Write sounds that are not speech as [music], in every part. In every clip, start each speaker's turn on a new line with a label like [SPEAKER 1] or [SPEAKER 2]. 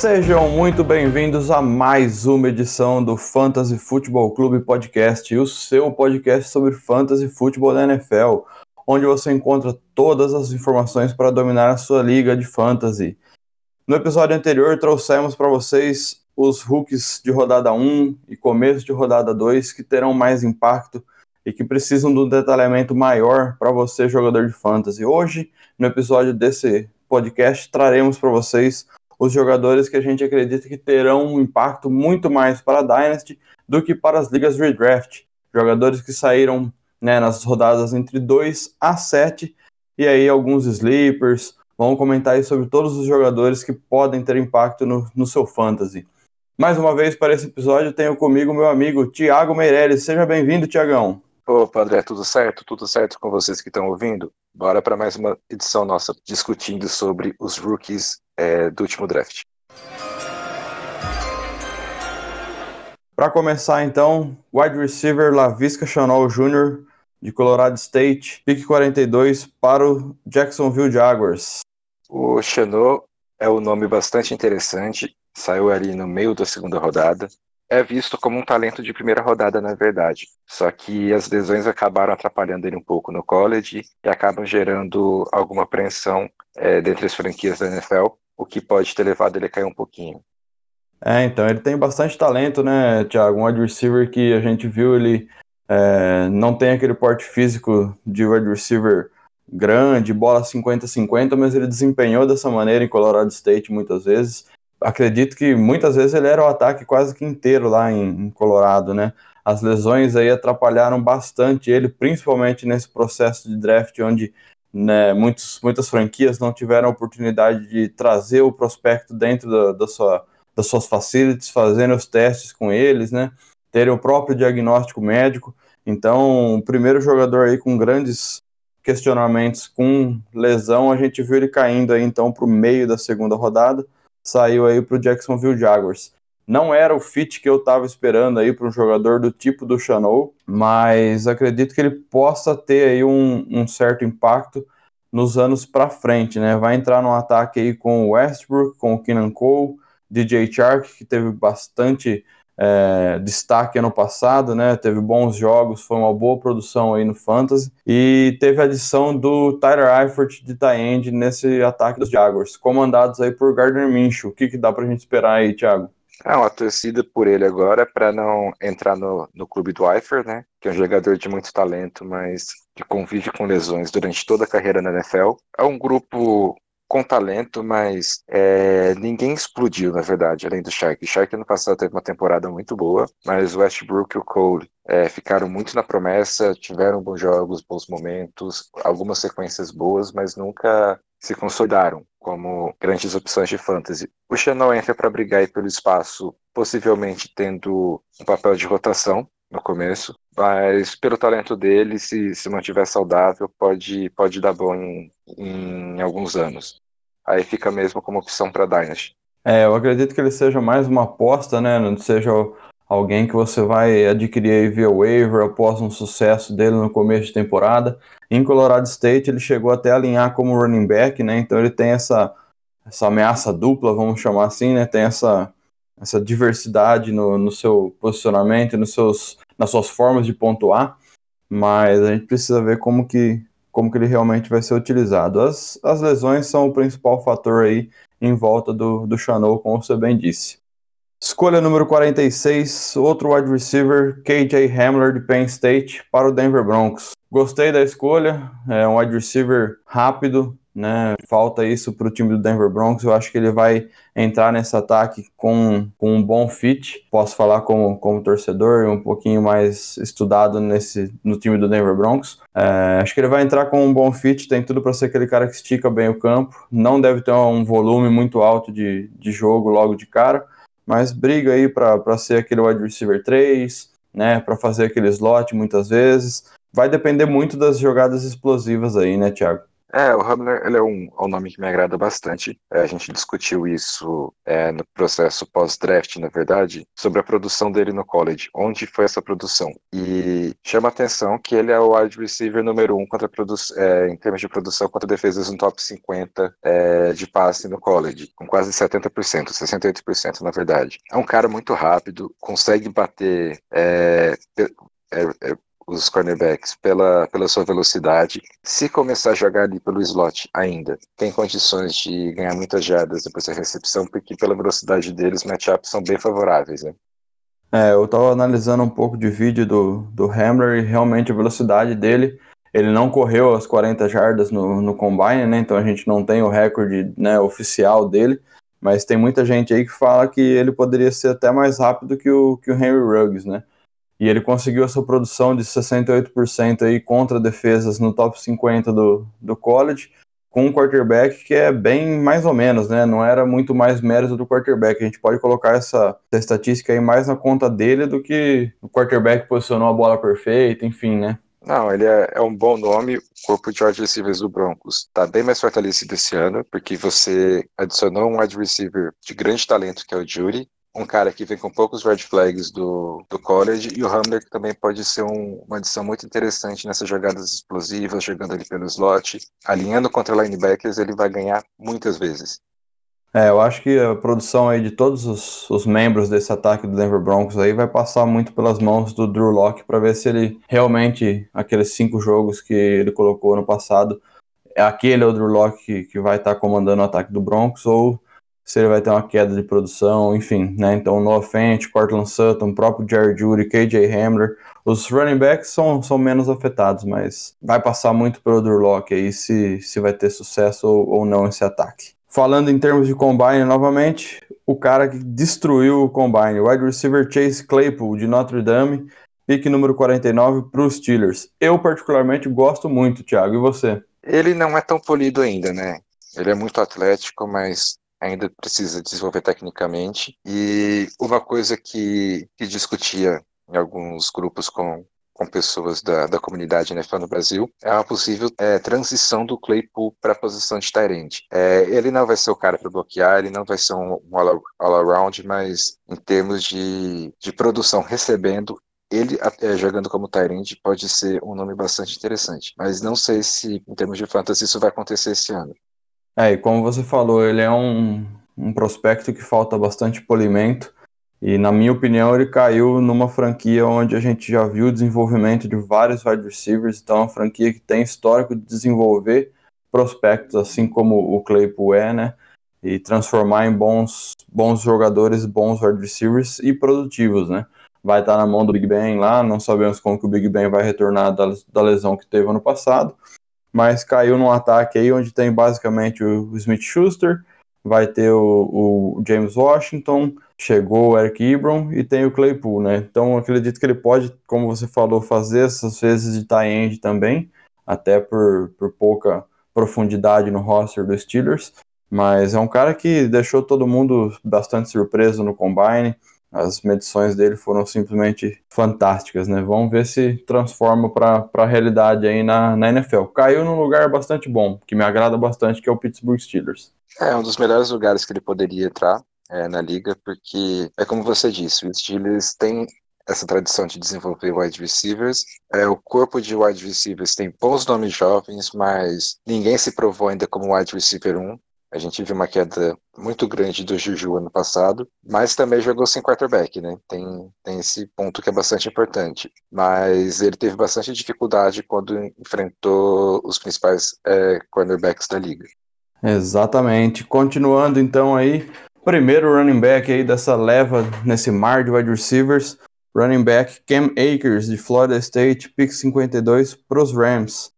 [SPEAKER 1] Sejam muito bem-vindos a mais uma edição do Fantasy Futebol Clube Podcast, o seu podcast sobre fantasy futebol da NFL, onde você encontra todas as informações para dominar a sua liga de fantasy. No episódio anterior, trouxemos para vocês os rookies de rodada 1 e começo de rodada 2 que terão mais impacto e que precisam de um detalhamento maior para você, jogador de fantasy. Hoje, no episódio desse podcast, traremos para vocês os jogadores que a gente acredita que terão um impacto muito mais para a Dynasty do que para as ligas redraft. Jogadores que saíram né, nas rodadas entre 2 a 7 e aí alguns sleepers. Vamos comentar sobre todos os jogadores que podem ter impacto no, no seu fantasy. Mais uma vez para esse episódio tenho comigo meu amigo Tiago Meirelles. Seja bem-vindo, Tiagão.
[SPEAKER 2] Opa, André, tudo certo? Tudo certo com vocês que estão ouvindo? Bora para mais uma edição nossa discutindo sobre os rookies é, do último draft.
[SPEAKER 1] Para começar, então, wide receiver Lavisca Chanel Jr., de Colorado State, pick 42 para o Jacksonville Jaguars.
[SPEAKER 2] O Chanel é um nome bastante interessante, saiu ali no meio da segunda rodada. É visto como um talento de primeira rodada, na verdade. Só que as lesões acabaram atrapalhando ele um pouco no college e acabam gerando alguma apreensão é, dentre as franquias da NFL o que pode ter levado ele a cair um pouquinho.
[SPEAKER 1] É, então, ele tem bastante talento, né, Thiago? Um wide receiver que a gente viu, ele é, não tem aquele porte físico de wide receiver grande, bola 50-50, mas ele desempenhou dessa maneira em Colorado State muitas vezes. Acredito que muitas vezes ele era o ataque quase que inteiro lá em, em Colorado, né? As lesões aí atrapalharam bastante ele, principalmente nesse processo de draft, onde né, muitos, muitas franquias não tiveram oportunidade de trazer o prospecto dentro da, da sua, das suas facilities, fazendo os testes com eles, né, terem o próprio diagnóstico médico. Então, o primeiro jogador aí com grandes questionamentos com lesão, a gente viu ele caindo aí então para o meio da segunda rodada, saiu aí para o Jacksonville Jaguars. Não era o fit que eu estava esperando aí para um jogador do tipo do Chanel, mas acredito que ele possa ter aí um, um certo impacto nos anos para frente, né? Vai entrar no ataque aí com o Westbrook, com o Keenan Cole, DJ Chark, que teve bastante é, destaque ano passado, né? Teve bons jogos, foi uma boa produção aí no Fantasy. E teve a adição do Tyler Eifert de Tyend nesse ataque dos Jaguars, comandados aí por Gardner Minshew. O que, que dá pra gente esperar aí, Thiago?
[SPEAKER 2] É uma torcida por ele agora para não entrar no, no clube do Eifert, né? Que é um jogador de muito talento, mas que convive com lesões durante toda a carreira na NFL. É um grupo com talento, mas é, ninguém explodiu, na verdade, além do Shark. O Shark ano passado teve uma temporada muito boa, mas o Westbrook e o Cole é, ficaram muito na promessa, tiveram bons jogos, bons momentos, algumas sequências boas, mas nunca se consolidaram como grandes opções de fantasy. O Chanel entra para brigar pelo espaço, possivelmente tendo um papel de rotação no começo, mas pelo talento dele, se, se mantiver saudável, pode, pode dar bom em, em alguns anos. Aí fica mesmo como opção para Dynasty.
[SPEAKER 1] É, eu acredito que ele seja mais uma aposta, né? Não seja alguém que você vai adquirir via waiver após um sucesso dele no começo de temporada. Em Colorado State ele chegou até a alinhar como running back, né? Então ele tem essa, essa ameaça dupla, vamos chamar assim, né? Tem essa, essa diversidade no, no seu posicionamento, nos seus, nas suas formas de pontuar, mas a gente precisa ver como que, como que ele realmente vai ser utilizado. As, as lesões são o principal fator aí em volta do, do Chanel, como você bem disse. Escolha número 46, outro wide receiver, KJ Hamler de Penn State para o Denver Broncos. Gostei da escolha, é um wide receiver rápido, né? Falta isso para o time do Denver Broncos. Eu acho que ele vai entrar nesse ataque com, com um bom fit. Posso falar como, como torcedor, um pouquinho mais estudado nesse, no time do Denver Broncos. É, acho que ele vai entrar com um bom fit, tem tudo para ser aquele cara que estica bem o campo. Não deve ter um volume muito alto de, de jogo logo de cara mas briga aí para ser aquele wide receiver 3, né, para fazer aquele slot muitas vezes. Vai depender muito das jogadas explosivas aí, né, Thiago?
[SPEAKER 2] É, o Hamler ele é, um, é um nome que me agrada bastante. É, a gente discutiu isso é, no processo pós-draft, na verdade, sobre a produção dele no college. Onde foi essa produção? E chama atenção que ele é o wide receiver número um contra é, em termos de produção contra defesas no top 50 é, de passe no college, com quase 70%, 68% na verdade. É um cara muito rápido, consegue bater é, é, é, os cornerbacks pela, pela sua velocidade. Se começar a jogar ali pelo slot ainda, tem condições de ganhar muitas jardas depois da recepção, porque pela velocidade deles, matchups são bem favoráveis, né?
[SPEAKER 1] É, eu estava analisando um poupo de vídeo do, do Hamler e realmente a velocidade dele, ele não correu as 40 jardas no, no combine, né? Então a gente não tem o recorde né, oficial dele, mas tem muita gente aí que fala que ele poderia ser até mais rápido que o, que o Henry Ruggs, né? E ele conseguiu essa produção de 68% aí contra defesas no top 50 do, do college, com um quarterback que é bem mais ou menos, né? Não era muito mais mérito do quarterback. A gente pode colocar essa, essa estatística aí mais na conta dele do que o quarterback posicionou a bola perfeita, enfim, né?
[SPEAKER 2] Não, ele é, é, um bom nome. O corpo de wide receivers do Broncos está bem mais fortalecido esse ano, porque você adicionou um wide receiver de grande talento, que é o Judy, um cara que vem com poucos red flags do, do college, e o Hamler que também pode ser um, uma adição muito interessante nessas jogadas explosivas, jogando ali pelo slot, alinhando contra linebackers, ele vai ganhar muitas vezes.
[SPEAKER 1] É, eu acho que a produção aí de todos os, os, membros desse ataque do Denver Broncos aí vai passar muito pelas mãos do Drew Locke para ver se ele realmente, aqueles cinco jogos que ele colocou no passado, é aquele o Drew Locke que, que vai estar tá comandando o ataque do Broncos ou se ele vai ter uma queda de produção, enfim, né? Então, Noah Fent, Cortland Sutton, próprio Jared Judy, KJ Hamler, os running backs são, são menos afetados, mas vai passar muito pelo Drew Locke aí se, se vai ter sucesso ou, ou não esse ataque. Falando em termos de combine novamente, o cara que destruiu o combine, wide receiver Chase Claypool de Notre Dame, pique número 49 para os Steelers. Eu particularmente gosto muito, Thiago, e você?
[SPEAKER 2] Ele não é tão polido ainda, né? Ele é muito atlético, mas ainda precisa desenvolver tecnicamente. E uma coisa que, que discutia em alguns grupos com, com pessoas da, da comunidade NFL no Brasil, é uma possível é, transição do Claypool para a posição de Tyrande. É, ele não vai ser o cara para bloquear, ele não vai ser um, um all-around, all mas em termos de, de produção recebendo, ele é, jogando como Tyrande pode ser um nome bastante interessante. Mas não sei se, em termos de fantasy, isso vai acontecer esse ano.
[SPEAKER 1] É, e como você falou, ele é um, um prospecto que falta bastante polimento. E, na minha opinião, ele caiu numa franquia onde a gente já viu o desenvolvimento de vários wide receivers. Então, é uma franquia que tem histórico de desenvolver prospectos, assim como o Claypool é, né? E transformar em bons, bons jogadores, bons wide receivers e produtivos, né? Vai estar na mão do Big Ben lá, não sabemos como que o Big Ben vai retornar da, da lesão que teve ano passado mas caiu num ataque aí onde tem basicamente o Smith Schuster, vai ter o, o, James Washington, chegou o Eric Ebron e tem o Claypool, né? Então acredito que ele pode, como você falou, fazer essas vezes de tie end também, até por, por pouca profundidade no roster dos Steelers, mas é um cara que deixou todo mundo bastante surpreso no combine. As medições dele foram simplesmente fantásticas, né? Vamos ver se transforma para a realidade aí na, na NFL. Caiu num lugar bastante bom, que me agrada bastante, que é o Pittsburgh Steelers.
[SPEAKER 2] É um dos melhores lugares que ele poderia entrar é, na liga, porque é como você disse, o Steelers tem essa tradição de desenvolver wide receivers. É, o corpo de wide receivers tem bons nomes jovens, mas ninguém se provou ainda como wide receiver 1. A gente viu uma queda muito grande do Juju ano passado, mas também jogou sem quarterback, né? Tem, tem esse ponto que é bastante importante. Mas ele teve bastante dificuldade quando enfrentou os principais é, cornerbacks da liga.
[SPEAKER 1] Exatamente. Continuando então aí, primeiro running back aí dessa leva nesse mar de wide receivers, running back Cam Akers de Florida State, pick 52 para os Rams.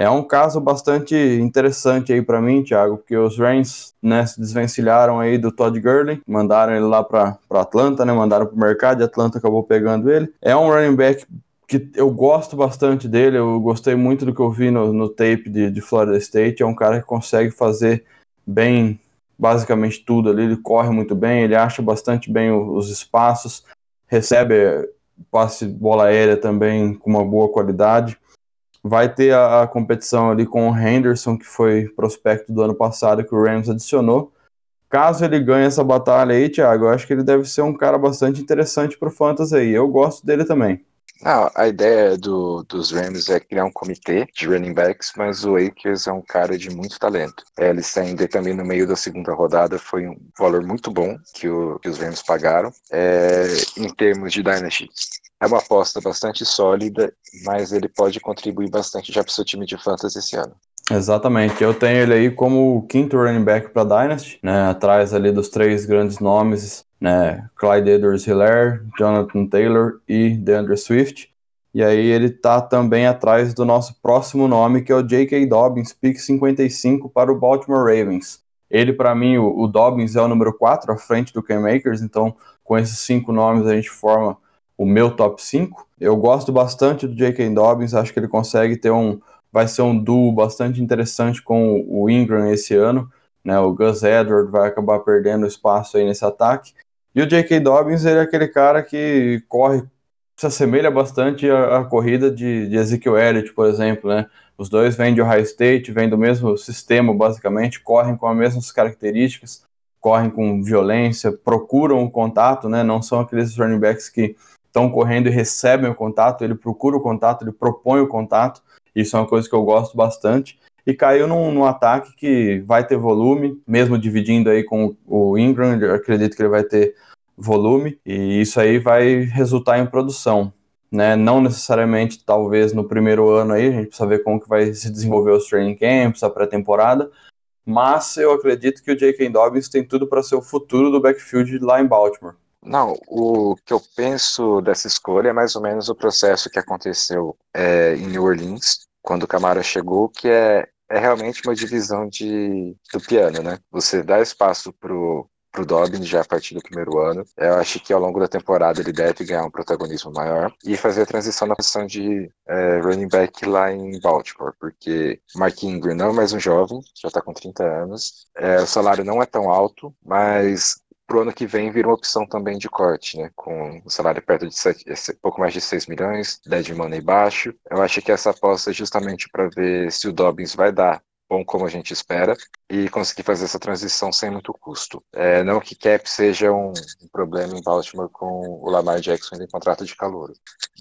[SPEAKER 1] É um caso bastante interessante aí para mim, Thiago, porque os Rams né, se desvencilharam aí do Todd Gurley, mandaram ele lá para Atlanta, né, mandaram para o mercado e Atlanta acabou pegando ele. É um running back que eu gosto bastante dele, eu gostei muito do que eu vi no, no tape de, de Florida State. É um cara que consegue fazer bem, basicamente tudo ali. Ele corre muito bem, ele acha bastante bem os espaços, recebe passe bola aérea também com uma boa qualidade vai ter a, a, competição ali com o Henderson, que foi prospecto do ano passado, que o Rams adicionou. Caso ele ganhe essa batalha aí, Thiago, eu acho que ele deve ser um cara bastante interessante pro Fantasy aí. Eu gosto dele também.
[SPEAKER 2] Não, a ideia do, dos Rams é criar um comitê de running backs, mas o Akers é um cara de muito talento. É, ele saindo também no meio da segunda rodada foi um valor muito bom que, o, que os Rams pagaram. É, em termos de Dynasty, é uma aposta bastante sólida, mas ele pode contribuir bastante já para o seu time de fantasy esse ano.
[SPEAKER 1] Exatamente, eu tenho ele aí como o quinto running back para Dynasty, né, atrás ali dos três grandes nomes, né, Clyde Edwards-Hilaire, Jonathan Taylor e DeAndre Swift. E aí ele tá também atrás do nosso próximo nome, que é o J.K. Dobbins, pick 55 para o Baltimore Ravens. Ele, para mim, o, o, Dobbins é o número 4 à frente do Cam Makers, então com esses cinco nomes a gente forma o meu top 5. Eu gosto bastante do J.K. Dobbins, acho que ele consegue ter um, vai ser um duo bastante interessante com o Ingram esse ano. Né, o Gus Edward vai acabar perdendo espaço aí nesse ataque. E o J.K. Dobbins, ele é aquele cara que corre, se assemelha bastante à, à corrida de, de Ezekiel Elliott, por exemplo, né? Os dois vêm de Ohio State, vêm do mesmo sistema, basicamente, correm com as mesmas características, correm com violência, procuram o contato, né? Não são aqueles running backs que estão correndo e recebem o contato, ele procura o contato, ele propõe o contato. Isso é uma coisa que eu gosto bastante. E caiu num, num ataque que vai ter volume, mesmo dividindo aí com o Ingram, acredito que ele vai ter volume, e isso aí vai resultar em produção. Né? Não necessariamente, talvez, no primeiro ano aí, a gente precisa ver como que vai se desenvolver os training camps, a pré-temporada, mas eu acredito que o J.K. Dobbins tem tudo para ser o futuro do backfield lá em Baltimore.
[SPEAKER 2] Não, o que eu penso dessa escolha é mais ou menos o processo que aconteceu é, em New Orleans, quando o Camara chegou, que é, é realmente uma divisão de, do piano, né? Você dá espaço pro, pro Dobbins já a partir do primeiro ano. Eu acho que ao longo da temporada ele deve ganhar um protagonismo maior e fazer a transição na posição de é, running back lá em Baltimore, porque Mark Ingram não é mais um jovem, já está com 30 anos. É, o salário não é tão alto, mas pro ano que vem vira uma opção também de corte, né? Com o salário perto de 7, pouco mais de 6 milhões, dead money baixo. Eu acho que essa aposta é justamente para ver se o Dobbins vai dar bom como a gente espera e conseguir fazer essa transição sem muito custo. É, não que cap seja um, um, problema em Baltimore com o Lamar Jackson em contrato de calor,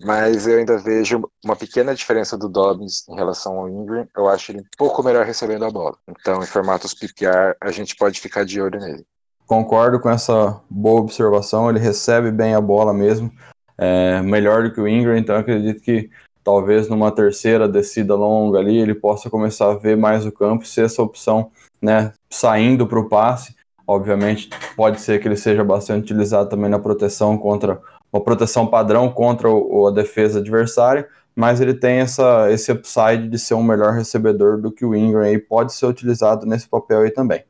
[SPEAKER 2] mas eu ainda vejo uma pequena diferença do Dobbins em relação ao Ingram. Eu acho ele um pouco melhor recebendo a bola. Então, em formatos PPR, a gente pode ficar de olho nele.
[SPEAKER 1] Concordo com essa boa observação. Ele recebe bem a bola mesmo, é, melhor do que o Ingram. Então acredito que talvez numa terceira descida longa ali ele possa começar a ver mais o campo, ser essa opção, né, saindo para o passe. Obviamente pode ser que ele seja bastante utilizado também na proteção contra uma proteção padrão contra o, a defesa adversária, mas ele tem essa, esse upside de ser um melhor recebedor do que o Ingram e pode ser utilizado nesse papel aí também.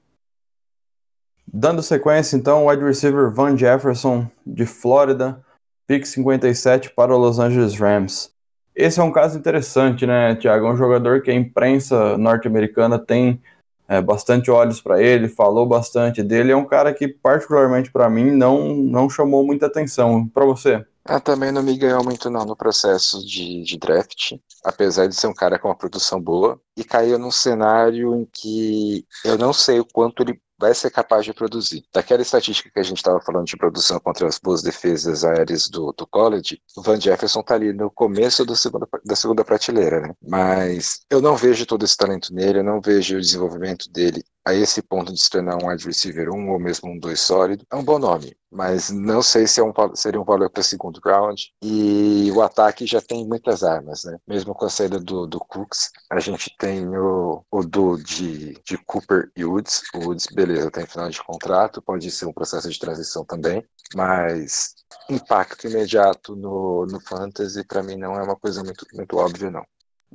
[SPEAKER 1] Dando sequência, então, o wide receiver Van Jefferson, de Flórida, pick 57 para o Los Angeles Rams. Esse é um caso interessante, né, Thiago? É um jogador que a imprensa norte-americana tem é, bastante olhos para ele, falou bastante dele. É um cara que, particularmente para mim, não, não chamou muita atenção. Para você?
[SPEAKER 2] Ah, também não me ganhou muito não no processo de, de draft, apesar de ser um cara com uma produção boa, e caiu num cenário em que eu não sei o quanto ele vai ser capaz de produzir. Daquela estatística que a gente estava falando de produção contra as boas defesas aéreas do, do college, o Van Jefferson está ali no começo do segundo, da segunda prateleira, né? Mas eu não vejo todo esse talento nele, eu não vejo o desenvolvimento dele a esse ponto de se tornar um wide receiver 1 ou mesmo um 2 sólido, é um bom nome. Mas não sei se é um, seria um valor para segundo round. E o ataque já tem muitas armas, né? Mesmo com a saída do, do Cooks, a gente tem o, o do de, de Cooper e Woods. O Woods, beleza, tem final de contrato, pode ser um processo de transição também. Mas impacto imediato no, no fantasy, para mim, não é uma coisa muito, muito óbvia, não.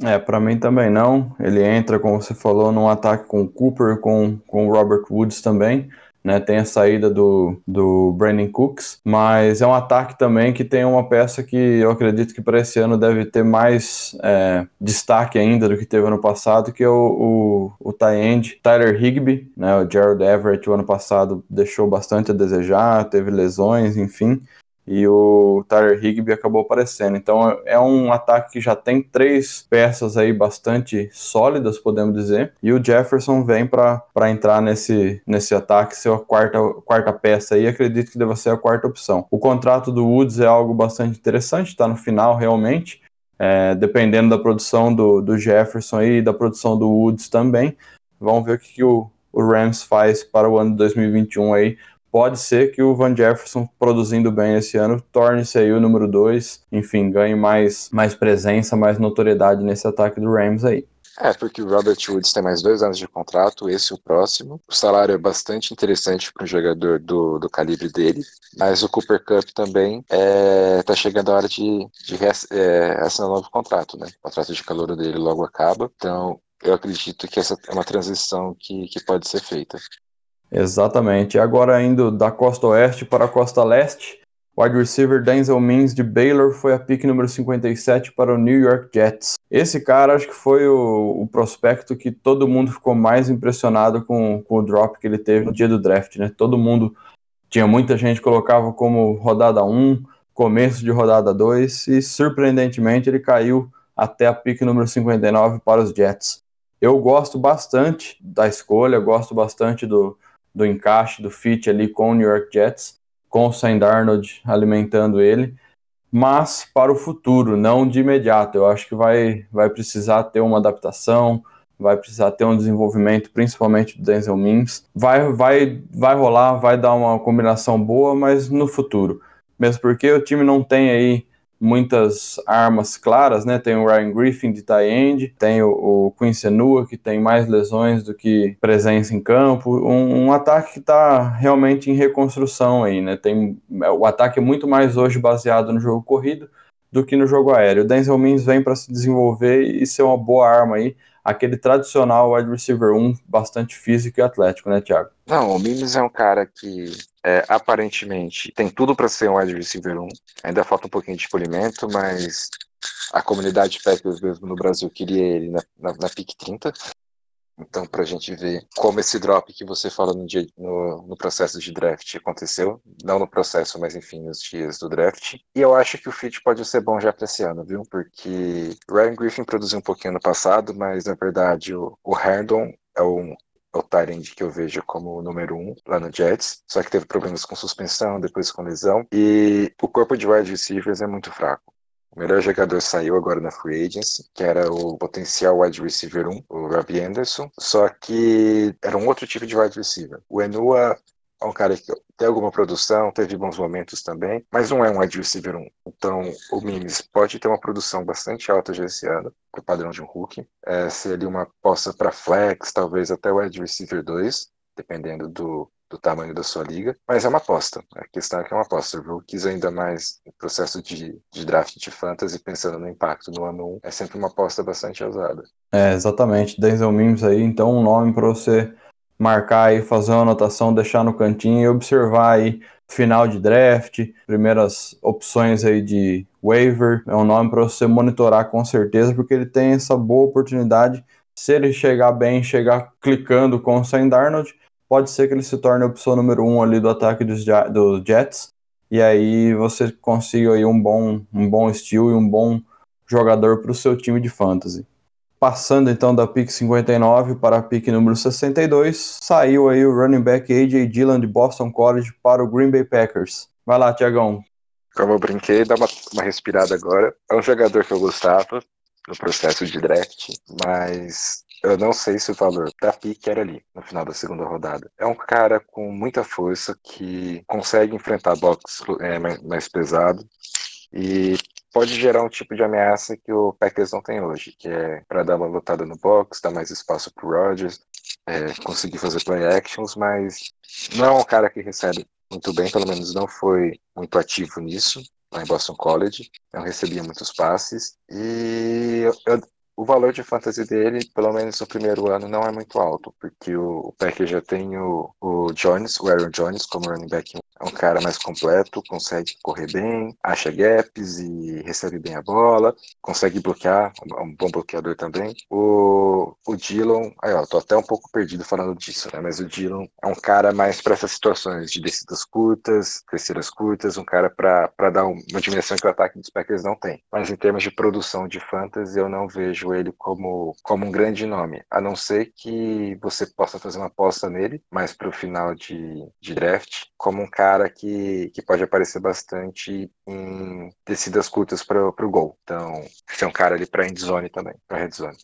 [SPEAKER 1] É, para mim também não. Ele entra, como você falou, num ataque com o Cooper, com, com o Robert Woods também. Né, tem a saída do, do Brandon Cooks, mas é um ataque também que tem uma peça que eu acredito que para esse ano deve ter mais é, destaque ainda do que teve ano passado, que é o, o, o end Tyler Higby, né, o Gerald Everett o ano passado deixou bastante a desejar, teve lesões, enfim, e o Tyler Higby acabou aparecendo. Então é um ataque que já tem três peças aí bastante sólidas, podemos dizer, e o Jefferson vem para entrar nesse, nesse ataque, ser a quarta, quarta peça aí, acredito que deva ser a quarta opção. O contrato do Woods é algo bastante interessante, está no final realmente, é, dependendo da produção do, do Jefferson e da produção do Woods também, vamos ver o que, que o, o Rams faz para o ano 2021 aí, pode ser que o Van Jefferson, produzindo bem esse ano, torne-se aí o número 2, enfim, ganhe mais, mais presença, mais notoriedade nesse ataque do Rams aí.
[SPEAKER 2] É, porque o Robert Woods tem mais dois anos de contrato, esse o próximo. O salário é bastante interessante para um jogador do, do calibre dele, mas o Cooper Cup também está é, tá chegando a hora de, de é, assinar um novo contrato, né? O contrato de calor dele logo acaba, então eu acredito que essa é uma transição que, que pode ser feita.
[SPEAKER 1] Exatamente. Agora indo da costa oeste para a costa leste, wide receiver Denzel Mims de Baylor foi a pick número 57 para o New York Jets. Esse cara acho que foi o, o prospecto que todo mundo ficou mais impressionado com, com, o drop que ele teve no dia do draft, né? Todo mundo, tinha muita gente colocava como rodada 1, começo de rodada 2 e surpreendentemente ele caiu até a pick número 59 para os Jets. Eu gosto bastante da escolha, gosto bastante do, do encaixe, do fit ali com o New York Jets, com o Sam Darnold alimentando ele, mas para o futuro, não de imediato. Eu acho que vai, vai precisar ter uma adaptação, vai precisar ter um desenvolvimento, principalmente do Denzel Mims. Vai, vai, vai rolar, vai dar uma combinação boa, mas no futuro. Mesmo porque o time não tem aí muitas armas claras, né? Tem o Ryan Griffin de tie end, tem o, o Quincy Enua, que tem mais lesões do que presença em campo. Um, um ataque que está realmente em reconstrução aí, né? Tem, o ataque é muito mais hoje baseado no jogo corrido do que no jogo aéreo. O Denzel Mims vem para se desenvolver e ser uma boa arma aí aquele tradicional wide receiver 1, bastante físico e atlético, né, Thiago?
[SPEAKER 2] Não, o Mims é um cara que é, aparentemente tem tudo para ser um wide receiver 1. Ainda falta um pouquinho de polimento, mas a comunidade Packers mesmo no Brasil queria ele na, na, na pick 30. Então, para a gente ver como esse drop que você fala no, dia, no, no, processo de draft aconteceu, não no processo, mas enfim, nos dias do draft. E eu acho que o fit pode ser bom já para esse ano, viu? Porque Ryan Griffin produziu um pouquinho no passado, mas na verdade o, o Herndon é um, é o Tyrande que eu vejo como o número um lá no Jets, só que teve problemas com suspensão, depois com lesão, e o corpo de wide receivers é muito fraco. O melhor jogador saiu agora na free agency, que era o potencial wide receiver 1, o Robbie Anderson, só que era um outro tipo de wide receiver. O Enua é um cara que tem alguma produção, teve bons momentos também, mas não é um wide receiver 1. Então, o Mimes pode ter uma produção bastante alta já esse ano, com o padrão de um rookie. É, ser ali uma poça para flex, talvez até o wide receiver 2, dependendo do, do tamanho da sua liga, mas é uma aposta. A questão é que é uma aposta. Rookies ainda mais no processo de, de draft de fantasy, pensando no impacto no ano 1, é sempre uma aposta bastante ousada.
[SPEAKER 1] É, exatamente. Denzel Mims aí, então um nome para você marcar aí, fazer uma anotação, deixar no cantinho e observar aí final de draft, primeiras opções aí de waiver, é um nome para você monitorar com certeza, porque ele tem essa boa oportunidade. Se ele chegar bem, chegar clicando com o Sam Darnold, pode ser que ele se torne a opção número um ali do ataque dos, dos Jets, e aí você consiga aí um bom, um bom estilo e um bom jogador para o seu time de fantasy. Passando então da pick 59 para a pick número 62, saiu aí o running back AJ Dillon de Boston College para o Green Bay Packers. Vai lá, Tiagão.
[SPEAKER 2] Como eu brinquei, dá uma, uma respirada agora. É um jogador que eu gostava no processo de draft, mas eu não sei se o valor da pique era ali, no final da segunda rodada. É um cara com muita força que consegue enfrentar box é, mais, pesado e pode gerar um tipo de ameaça que o Packers não tem hoje, que é para dar uma lutada no box, dar mais espaço para o Rodgers, é, conseguir fazer play actions, mas não é um cara que recebe muito bem, pelo menos não foi muito ativo nisso lá em Boston College, não recebia muitos passes e eu, o valor de fantasy dele, pelo menos no primeiro ano, não é muito alto, porque o, o Packers já tem o, o Jones, o Aaron Jones, como running back é um cara mais completo, consegue correr bem, acha gaps e recebe bem a bola, consegue bloquear, é um bom bloqueador também. O, o Dillon, aí ó, tô até um pouco perdido falando disso, né? Mas o Dillon é um cara mais para essas situações de descidas curtas, terceiras curtas, um cara para dar uma dimensão que o ataque dos Packers não tem. Mas em termos de produção de fantasy, eu não vejo ele como, como um grande nome, a não ser que você possa fazer uma aposta nele, mais para o final de, de draft, como um cara que, que pode aparecer bastante em descidas curtas para o gol. Então, ser um cara ali para endzone também, para red zone.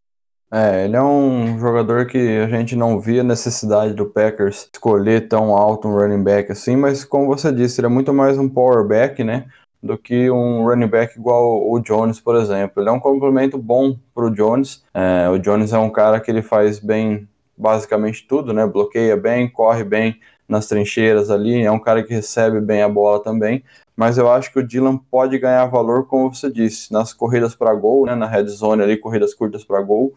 [SPEAKER 1] É, ele é um jogador que a gente não via necessidade do Packers escolher tão alto um running back assim, mas como você disse, ele é muito mais um power back, né? Do que um running back igual o Jones, por exemplo. Ele é um complemento bom pro Jones. É, o Jones é um cara que ele faz bem basicamente tudo, né? Bloqueia bem, corre bem nas trincheiras ali, é um cara que recebe bem a bola também, mas eu acho que o Dylan pode ganhar valor, como você disse, nas corridas para gol, né, na red zone ali, corridas curtas para gol,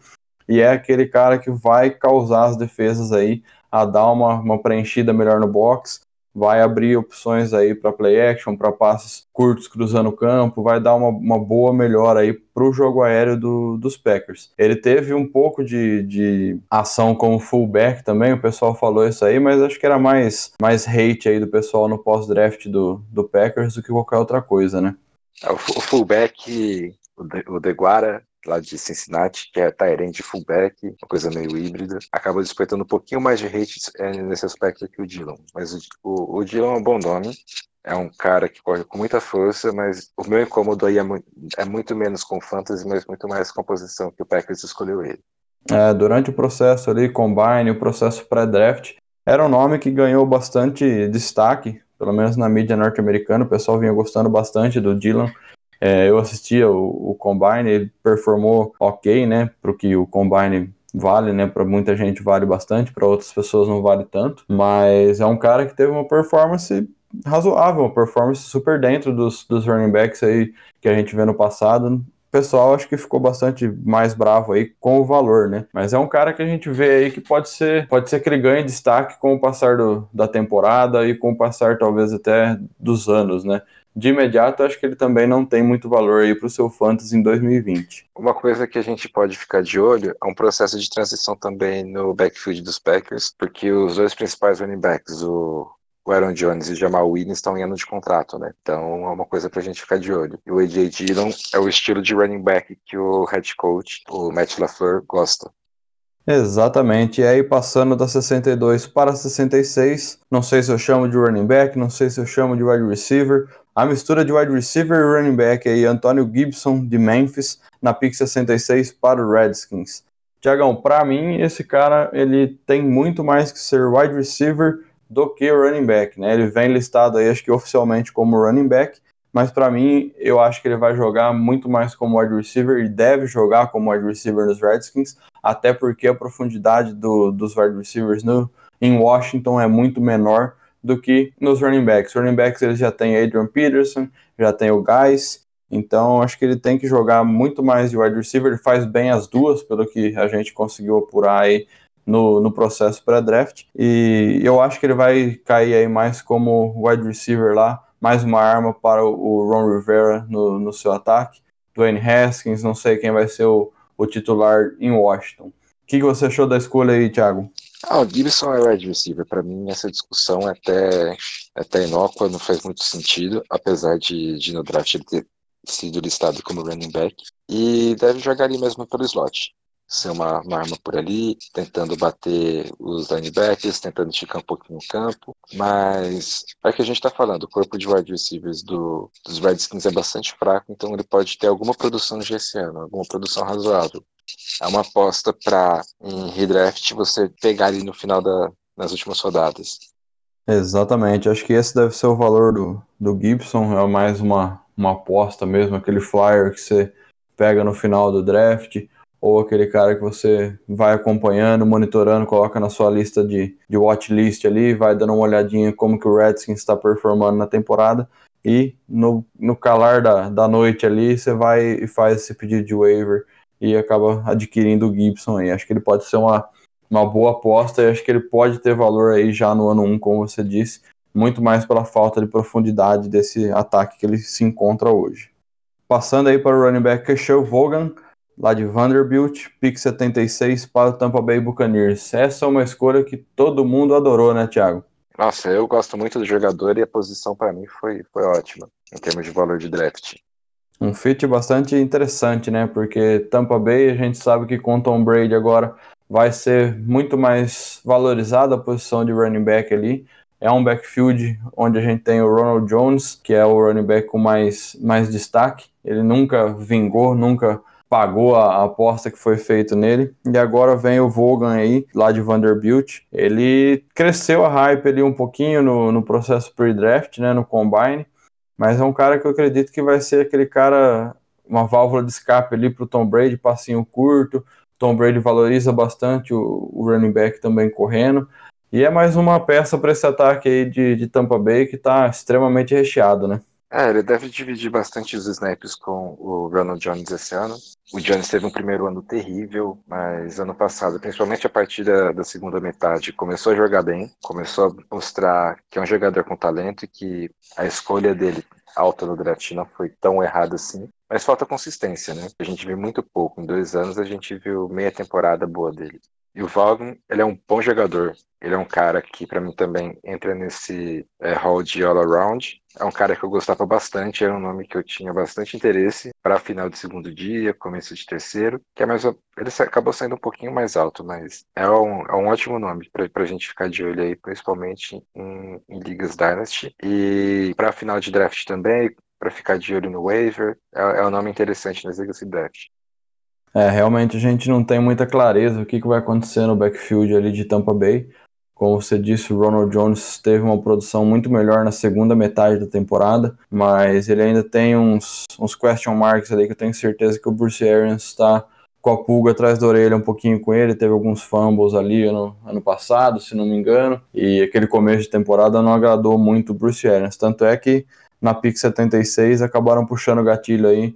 [SPEAKER 1] e é aquele cara que vai causar as defesas aí a dar uma, uma preenchida melhor no box, vai abrir opções aí para play action, para passes curtos cruzando o campo, vai dar uma, uma boa melhora aí para o jogo aéreo do, dos Packers. Ele teve um pouco de, de ação como fullback também, o pessoal falou isso aí, mas acho que era mais, mais hate aí do pessoal no pós-draft do, do Packers do que qualquer outra coisa, né?
[SPEAKER 2] É, o fullback, o Deguara, lá de Cincinnati, que é Tyrant de fullback, uma coisa meio híbrida, acaba despertando um pouquinho mais de hate é, nesse aspecto que o Dillon. Mas o, o, Dillon é um bom nome, é um cara que corre com muita força, mas o meu incômodo aí é, muito, é muito menos com fantasy, mas muito mais com a posição que o Packers escolheu ele.
[SPEAKER 1] É, durante o processo ali, combine, o processo pré-draft, era um nome que ganhou bastante destaque, pelo menos na mídia norte-americana, o pessoal vinha gostando bastante do Dillon, é, eu assistia o, o, Combine, ele performou ok, né, para o que o Combine vale, né, para muita gente vale bastante, para outras pessoas não vale tanto, mas é um cara que teve uma performance razoável, uma performance super dentro dos, dos running backs aí que a gente vê no passado, o pessoal acho que ficou bastante mais bravo aí com o valor, né? Mas é um cara que a gente vê aí que pode ser, pode ser que ele ganhe destaque com o passar do, da temporada e com o passar talvez até dos anos, né? De imediato, acho que ele também não tem muito valor aí para o seu fantasy em 2020.
[SPEAKER 2] Uma coisa que a gente pode ficar de olho é um processo de transição também no backfield dos Packers, porque os dois principais running backs, o o Aaron Jones e o Jamal Williams estão em ano de contrato, né? Então é uma coisa pra gente ficar de olho. E o AJ Dillon é o estilo de running back que o head coach, o Matt LaFleur, gosta.
[SPEAKER 1] Exatamente, e aí passando da 62 para 66, não sei se eu chamo de running back, não sei se eu chamo de wide receiver, a mistura de wide receiver e running back aí, Antônio Gibson de Memphis, na pick 66 para o Redskins. Tiagão, para mim, esse cara ele tem muito mais que ser wide receiver do que running back, né? Ele vem listado aí, acho que oficialmente como running back, mas para mim, eu acho que ele vai jogar muito mais como wide receiver e deve jogar como wide receiver nos Redskins, até porque a profundidade do, dos wide receivers no, em Washington é muito menor do que nos running backs. Running backs eles já tem Adrian Peterson, já tem o Guys, então acho que ele tem que jogar muito mais de wide receiver. Ele faz bem as duas, pelo que a gente conseguiu apurar aí no, no processo pré-draft. E eu acho que ele vai cair aí mais como wide receiver lá, mais uma arma para o Ron Rivera no, no seu ataque. Dwayne Haskins, não sei quem vai ser o, o titular em Washington. O que, que você achou da escolha aí, Thiago?
[SPEAKER 2] Ah, o Gibson é wide receiver. Para mim, essa discussão é até, é até inócua, não faz muito sentido, apesar de, de no draft ele ter sido listado como running back. E deve jogar ali mesmo pelo slot. Ser uma, uma arma por ali, tentando bater os linebackers, tentando esticar um pouquinho o campo. Mas é que a gente está falando, o corpo de wide receivers do, dos Redskins é bastante fraco, então ele pode ter alguma produção de esse ano, alguma produção razoável é uma aposta para em redraft você pegar ali no final da, nas últimas rodadas.
[SPEAKER 1] Exatamente, acho que esse deve ser o valor do, do Gibson, é mais uma, uma aposta mesmo, aquele flyer que você pega no final do draft, ou aquele cara que você vai acompanhando, monitorando, coloca na sua lista de, de watchlist ali, vai dando uma olhadinha como que o Redskins está performando na temporada, e no, no calar da, da noite ali, você vai e faz esse pedido de waiver e acaba adquirindo o Gibson aí. Acho que ele pode ser uma, uma boa aposta e acho que ele pode ter valor aí já no ano 1, como você disse. muito mais pela falta de profundidade desse ataque que ele se encontra hoje. Passando aí para o running back Keshaw Vaughan, lá de Vanderbilt, pick 76 para o Tampa Bay Buccaneers. Essa é uma escolha que todo mundo adorou, né, Thiago?
[SPEAKER 2] Nossa, eu gosto muito do jogador e a posição para mim foi, foi ótima, em termos de valor de draft.
[SPEAKER 1] Um fit bastante interessante, né? Porque Tampa Bay, a gente sabe que com Tom Brady agora vai ser muito mais valorizada a posição de running back ali. É um backfield onde a gente tem o Ronald Jones, que é o running back com mais, mais destaque. Ele nunca vingou, nunca pagou a, aposta que foi feita nele. E agora vem o Vogan aí, lá de Vanderbilt. Ele cresceu a hype ali um pouquinho no, no processo pre-draft, né, no combine, mas é um cara que eu acredito que vai ser aquele cara, uma válvula de escape ali pro Tom Brady, passinho curto. Tom Brady valoriza bastante o, o running back também correndo. E é mais uma peça para esse ataque aí de, de Tampa Bay que está extremamente recheado, né?
[SPEAKER 2] É, ele deve dividir bastante os snaps com o Ronald Jones esse ano. O Jones teve um primeiro ano terrível, mas ano passado, principalmente a partir da, da, segunda metade, começou a jogar bem, começou a mostrar que é um jogador com talento e que a escolha dele alta no draft não foi tão errada assim. Mas falta consistência, né? A gente viu muito pouco. Em dois anos a gente viu meia temporada boa dele. E o Vaughan, ele é um bom jogador. Ele é um cara que, para mim, também entra nesse é, hall de all-around. É um cara que eu gostava bastante, era um nome que eu tinha bastante interesse para final de segundo dia, começo de terceiro, que é mais. Ele acabou saindo um pouquinho mais alto, mas é um, é um ótimo nome para a gente ficar de olho aí, principalmente em, em Ligas Dynasty. E para final de draft também, para ficar de olho no waiver, é, é um nome interessante nas Ligas de Draft.
[SPEAKER 1] É, realmente a gente não tem muita clareza o que, que vai acontecer no backfield ali de Tampa Bay. Como você disse, o Ronald Jones teve uma produção muito melhor na segunda metade da temporada, mas ele ainda tem uns, uns question marks ali que eu tenho certeza que o Bruce Arians está com a pulga atrás da orelha um pouquinho com ele. Teve alguns fumbles ali no ano passado, se não me engano, e aquele começo de temporada não agradou muito o Bruce Arians. Tanto é que na pick 76 acabaram puxando o gatilho aí,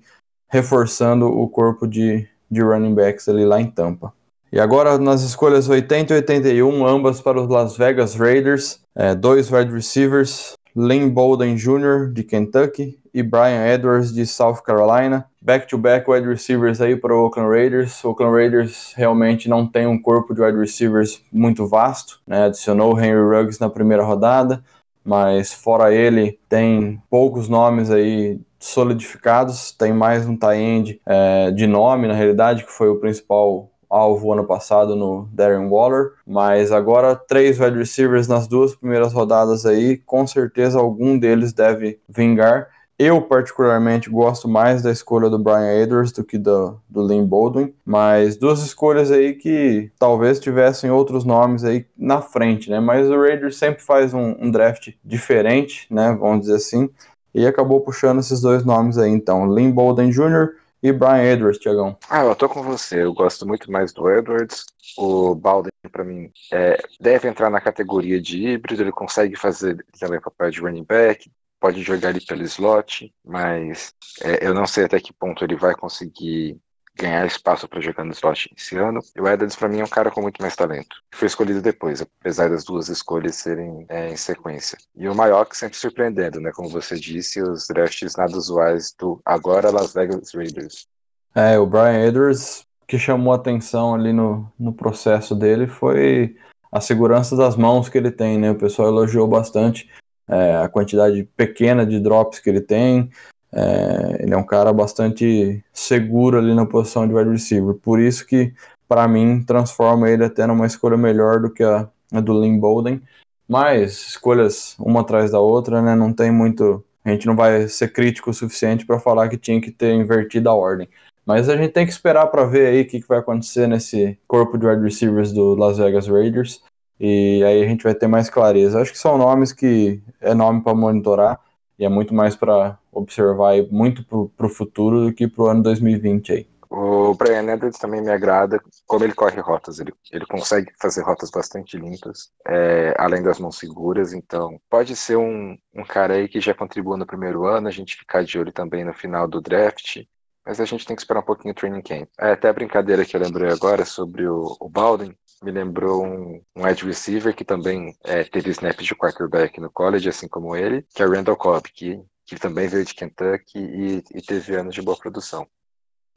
[SPEAKER 1] reforçando o corpo de, de running backs ali lá em Tampa. E agora nas escolhas 80 e 81, ambas para os Las Vegas Raiders, é, dois wide receivers, Lynn Bolden Jr. de Kentucky e Brian Edwards de South Carolina. Back-to-back -back wide receivers aí para o Oakland Raiders. O Oakland Raiders realmente não tem um corpo de wide receivers muito vasto, né? Adicionou o Henry Ruggs na primeira rodada, mas fora ele tem poucos nomes aí solidificados, tem mais um tie-end é, de nome, na realidade, que foi o principal alvo ano passado no Darren Waller, mas agora três wide receivers nas duas primeiras rodadas aí, com certeza algum deles deve vingar. Eu, particularmente, gosto mais da escolha do Brian Edwards do que do, do Lynn Baldwin, mas duas escolhas aí que talvez tivessem outros nomes aí na frente, né? Mas o Raiders sempre faz um, um draft diferente, né? Vamos dizer assim, e acabou puxando esses dois nomes aí, então, Lynn Bolden Jr. e Brian Edwards, Tiagão.
[SPEAKER 2] Ah, eu tô com você, eu gosto muito mais do Edwards. O Bolden, para mim, é, deve entrar na categoria de híbrido, ele consegue fazer também papel de running back, pode jogar ali pelo slot, mas é, eu não sei até que ponto ele vai conseguir ganhar espaço para jogar no slot esse ano. E o Edwards, para mim, é um cara com muito mais talento. Foi escolhido depois, apesar das duas escolhas serem é, em sequência. E o Mayock sempre surpreendendo, né? Como você disse, os drafts nada usuais do agora Las Vegas Raiders.
[SPEAKER 1] É, o Brian Edwards, que chamou atenção ali no, no processo dele foi a segurança das mãos que ele tem, né? O pessoal elogiou bastante é, a quantidade pequena de drops que ele tem, é, ele é um cara bastante seguro ali na posição de wide receiver. Por isso que, para mim, transforma ele até numa escolha melhor do que a, a do Lynn Bolden. Mas escolhas uma atrás da outra, né? Não tem muito. A gente não vai ser crítico o suficiente para falar que tinha que ter invertido a ordem. Mas a gente tem que esperar para ver aí o que, que vai acontecer nesse corpo de wide receivers do Las Vegas Raiders. E aí a gente vai ter mais clareza. Acho que são nomes que é nome para monitorar e é muito mais para observar muito para o futuro do que para o ano 2020 aí.
[SPEAKER 2] O Brian Edwards também me agrada como ele corre rotas. Ele, ele consegue fazer rotas bastante limpas, é, além das mãos seguras. Então, pode ser um, um cara aí que já contribuiu no primeiro ano. A gente ficar de olho também no final do draft mas a gente tem que esperar um pouquinho o training camp. É, até a brincadeira que eu lembrei agora sobre o, o Baldwin, me lembrou um, um wide receiver que também é, teve snaps de quarterback no college, assim como ele, que é Randall Cobb, que, que também veio de Kentucky e, e teve anos de boa produção.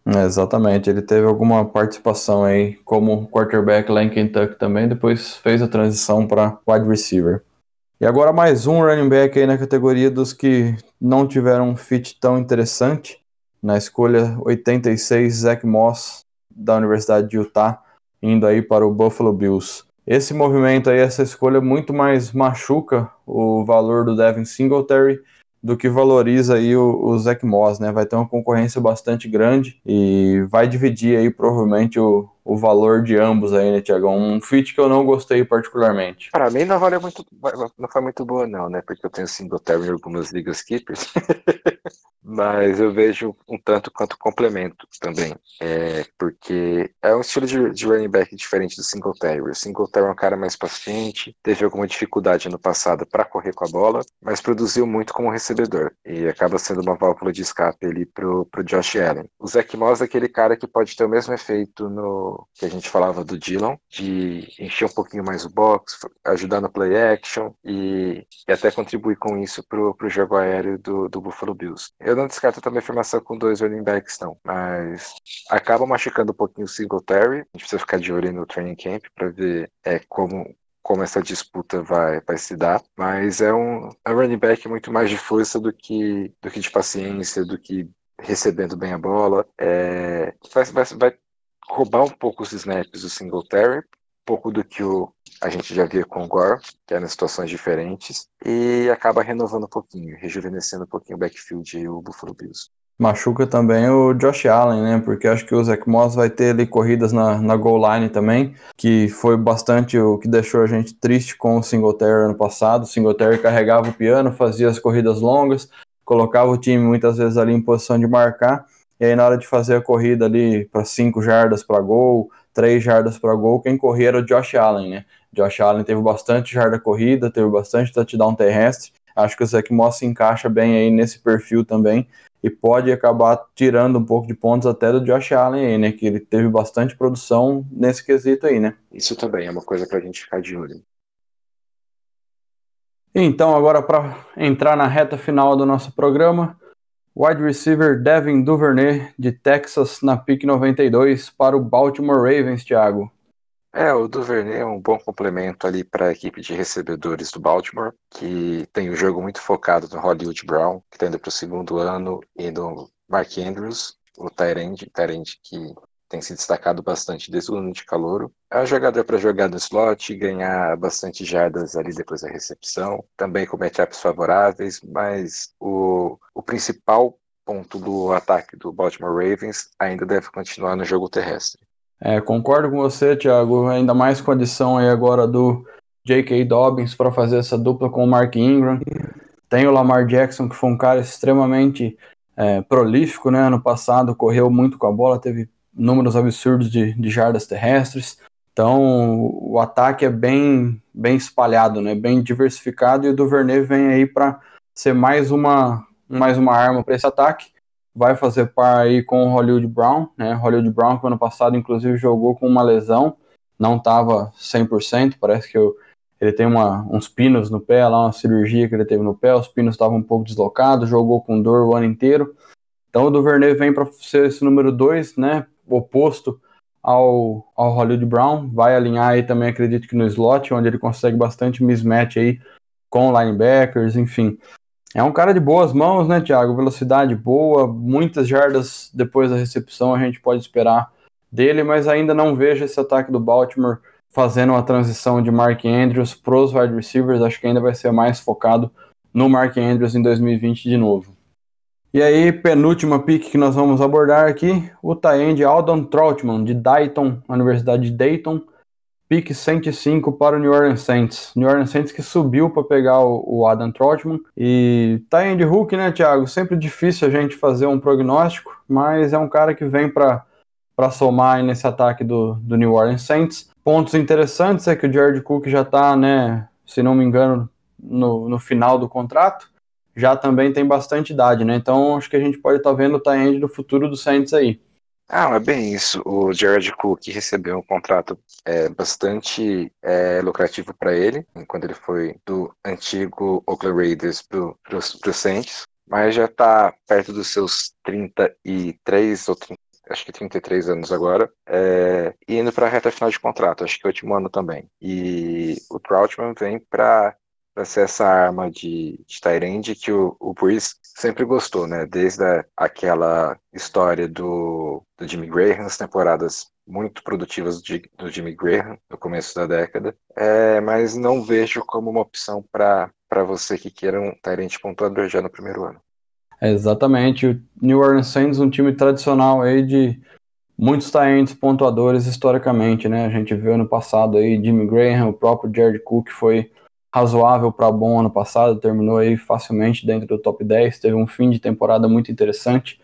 [SPEAKER 1] É, exatamente, ele teve alguma participação aí como quarterback lá em Kentucky também, depois fez a transição para wide receiver. E agora mais um running back aí na categoria dos que não tiveram um fit tão interessante. Na escolha 86, Zach Moss, da Universidade de Utah, indo aí para o Buffalo Bills. Esse movimento aí, essa escolha muito mais machuca o valor do Devin Singletary do que valoriza aí o, o Zach Moss, né? Vai ter uma concorrência bastante grande e vai dividir aí provavelmente o, o valor de ambos aí, né, Tiagão? Um fit que eu não gostei particularmente.
[SPEAKER 2] Para mim não valeu muito, não foi muito boa não, né? Porque eu tenho Singletary em algumas ligas keepers. [laughs] Mas eu vejo um tanto quanto complemento também. É, porque é um estilo de, de running back diferente do Singletary. O Singletary é um cara mais paciente, teve alguma dificuldade no passado para correr com a bola, mas produziu muito como recebedor. E acaba sendo uma válvula de escape ali pro, pro Josh Allen. O Zach Moss é aquele cara que pode ter o mesmo efeito no que a gente falava do Dylan, de encher um pouquinho mais o box, ajudar no play action e, e até contribuir com isso pro, pro jogo aéreo do, do Buffalo Bills. Eu não descarto também a formação com dois running backs, não. Mas acaba machucando um pouquinho o Singletary. A gente precisa ficar de olho no training camp para ver é, como, como essa disputa vai, vai se dar. Mas é um, é um running back muito mais de força do que, do que de paciência, do que recebendo bem a bola. É, vai, vai, vai roubar um pouco os snaps do Singletary, pouco do que o, a gente já via com o Gore, que eram situações diferentes, e acaba renovando um pouquinho, rejuvenescendo um pouquinho o backfield e o Buffalo Bills.
[SPEAKER 1] Machuca também o Josh Allen, né? Porque acho que o Zach Moss vai ter ali corridas na, na goal line também, que foi bastante o que deixou a gente triste com o Singletary ano passado. O Singletary carregava o piano, fazia as corridas longas, colocava o time muitas vezes ali em posição de marcar, e aí na hora de fazer a corrida ali para 5 jardas para gol, 3 jardas para gol, quem corria era o Josh Allen, né? Josh Allen teve bastante jarda corrida, teve bastante touchdown terrestre. Acho que o Zach Moss se encaixa bem aí nesse perfil também e pode acabar tirando um pouco de pontos até do Josh Allen aí, né? Que ele teve bastante produção nesse quesito aí, né?
[SPEAKER 2] Isso também é uma coisa para a gente ficar de olho.
[SPEAKER 1] Então, agora para entrar na reta final do nosso programa, wide receiver Devin Duvernay de Texas na pick 92 para o Baltimore Ravens, Thiago.
[SPEAKER 2] É, o Duvernay é um bom complemento ali para a equipe de recebedores do Baltimore, que tem um jogo muito focado no Hollywood Brown, que está indo para o segundo ano, e no Mark Andrews, o Tyrande, Tyrande que tem se destacado bastante desde o ano de calouro. É um jogador para jogar no slot, ganhar bastante jardas ali depois da recepção, também com matchups favoráveis, mas o, o principal ponto do ataque do Baltimore Ravens ainda deve continuar no jogo terrestre.
[SPEAKER 1] É, concordo com você, Thiago, ainda mais com a aí agora do J.K. Dobbins para fazer essa dupla com o Mark Ingram. Tem o Lamar Jackson, que foi um cara extremamente é, prolífico, né? Ano passado correu muito com a bola, teve números absurdos de, de jardas terrestres. Então o ataque é bem, bem espalhado, né? Bem diversificado e o Duvernay vem aí para ser mais uma, mais uma arma para esse ataque vai fazer par aí com o Hollywood Brown, né? Hollywood Brown que ano passado inclusive jogou com uma lesão, não estava 100%, parece que eu, ele tem uma, uns pinos no pé, lá uma cirurgia que ele teve no pé, os pinos estavam um pouco deslocados, jogou com dor o ano inteiro. Então o Duvernay vem para ser esse número 2, né? Oposto ao, ao Hollywood Brown, vai alinhar aí também, acredito que no slot, onde ele consegue bastante mismatch aí com linebackers, enfim. É um cara de boas mãos, né, Thiago? Velocidade boa, muitas jardas depois da recepção a gente pode esperar dele, mas ainda não vejo esse ataque do Baltimore fazendo uma transição de Mark Andrews para os wide receivers. Acho que ainda vai ser mais focado no Mark Andrews em 2020 de novo. E aí, penúltima pick que nós vamos abordar aqui, o Taend Aldon Troutman, de Dayton, Universidade de Dayton, pique 105 para o New Orleans Saints. New Orleans Saints que subiu para pegar o, Adam Trotman. E tá Hulk, né, Thiago? Sempre difícil a gente fazer um prognóstico, mas é um cara que vem para somar nesse ataque do, do New Orleans Saints. Pontos interessantes é que o Jared Cook já tá, né, se não me engano, no, no final do contrato. Já também tem bastante idade, né? Então acho que a gente pode estar tá vendo o tie do futuro do Saints aí.
[SPEAKER 2] Ah, é bem isso. O Jared Cook recebeu um contrato é, bastante é, lucrativo para ele, quando ele foi do antigo Oakland Raiders para o Saints, mas já está perto dos seus 33 ou 30, acho que 33 anos agora, é, indo para a reta final de contrato, acho que é o último ano também. E o Troutman vem para ser essa arma de, de Tyrande que o, o Breeze sempre gostou, né? Desde a, aquela história do, do Jimmy Graham, as temporadas muito produtivas do, do Jimmy Graham no começo da década, é, mas não vejo como uma opção para você que queira um Tyrande pontuador já no primeiro ano.
[SPEAKER 1] Exatamente. O New Orleans Saints, um time tradicional aí de muitos talentos pontuadores historicamente, né? A gente viu ano passado aí Jimmy Graham, o próprio Jared Cook foi razoável para bom ano passado, terminou aí facilmente dentro do top 10, teve um fim de temporada muito interessante.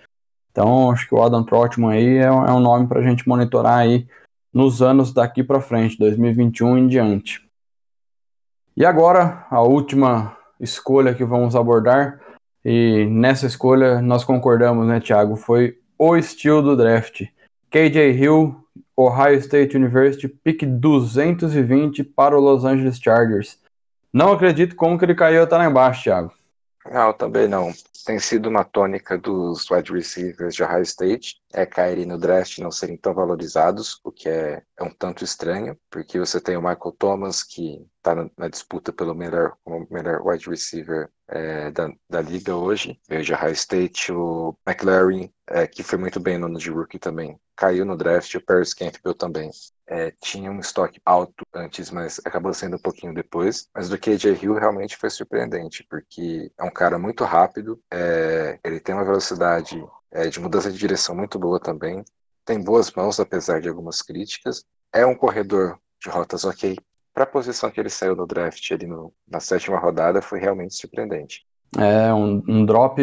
[SPEAKER 1] Então, acho que o Adam Trotman aí é, um, é nome para a gente monitorar aí nos anos daqui para frente, 2021 em diante. E agora, a última escolha que vamos abordar, e nessa escolha nós concordamos, né, Thiago? Foi o estilo do draft. KJ Hill, Ohio State University, pick 220 para o Los Angeles Chargers. Não acredito como que ele caiu até lá embaixo, Thiago.
[SPEAKER 2] Não, também não. Tem sido uma tônica dos wide receivers de Ohio State, é caírem no draft e não serem tão valorizados, o que é, é um tanto estranho, porque você tem o Michael Thomas, que está na, disputa pelo melhor, melhor wide receiver é, da, da liga hoje, de Ohio State, o McLaren, é, que foi muito bem no ano de rookie também, caiu no draft, o Paris Campbell também é, tinha um estoque alto antes, mas acabou sendo um pouquinho depois. Mas do KJ Hill realmente foi surpreendente, porque é um cara muito rápido, é, ele tem uma velocidade é, de mudança de direção muito boa também, tem boas mãos, apesar de algumas críticas, é um corredor de rotas ok. Para a posição que ele saiu no draft ali no, na sétima rodada, foi realmente surpreendente.
[SPEAKER 1] É, um, um drop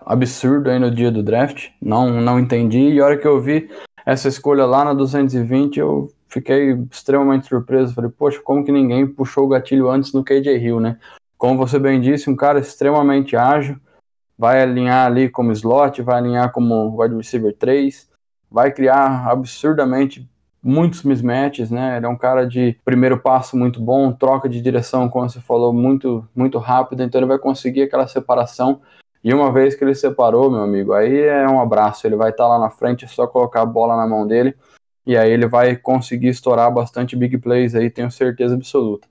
[SPEAKER 1] absurdo aí no dia do draft, não, não entendi, e a hora que eu vi essa escolha lá na 220, eu fiquei extremamente surpreso. Falei, poxa, como que ninguém puxou o gatilho antes no KJ Hill, né? Como você bem disse, um cara extremamente ágil, vai alinhar ali como slot, vai alinhar como wide receiver 3, vai criar absurdamente muitos mismatches, né? Ele é um cara de primeiro passo muito bom, troca de direção, como você falou, muito muito rápido, então ele vai conseguir aquela separação e uma vez que ele separou, meu amigo, aí é um abraço. Ele vai estar tá lá na frente, é só colocar a bola na mão dele. E aí ele vai conseguir estourar bastante big plays aí, tenho certeza absoluta.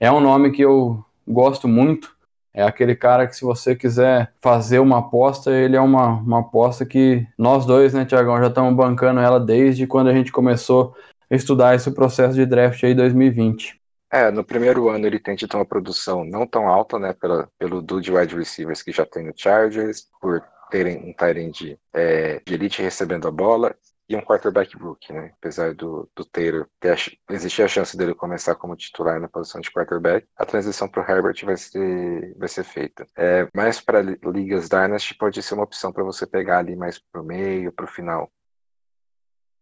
[SPEAKER 1] É um nome que eu gosto muito. É aquele cara que, se você quiser fazer uma aposta, ele é uma, uma aposta que nós dois, né, Tiagão, já estamos bancando ela desde quando a gente começou a estudar esse processo de draft aí 2020.
[SPEAKER 2] É, no primeiro ano ele tem tido uma produção não tão alta, né, pela, pelo duo de wide receivers que já tem no Chargers, por terem um Tyrande é, de elite recebendo a bola e um quarterback rookie, né? Apesar do, do Taylor ter a, existir a chance dele começar como titular na posição de quarterback, a transição para o Herbert vai ser, vai ser feita. É, mais para ligas Dynasty pode ser uma opção para você pegar ali mais para o meio, para o final.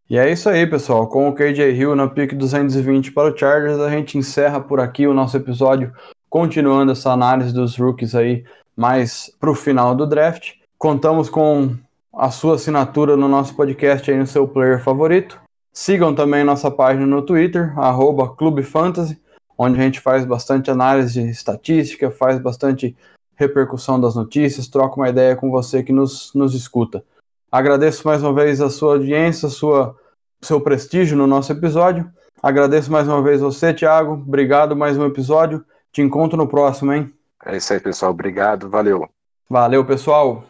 [SPEAKER 1] E é isso aí, pessoal. Com o KJ Hill na pick 220 para o Chargers, a gente encerra por aqui o nosso episódio, continuando essa análise dos rookies aí mais para o final do draft. Contamos com a sua assinatura no nosso podcast aí no seu player favorito. Sigam também nossa página no Twitter, arroba Clube Fantasy, onde a gente faz bastante análise estatística, faz bastante repercussão das notícias, troca uma ideia com você que nos, nos escuta. Agradeço mais uma vez a sua audiência, sua, seu prestígio no nosso episódio. Agradeço mais uma vez você, Thiago. Obrigado mais um episódio. Te encontro no próximo, hein?
[SPEAKER 2] É isso aí, pessoal. Obrigado. Valeu.
[SPEAKER 1] Valeu, pessoal.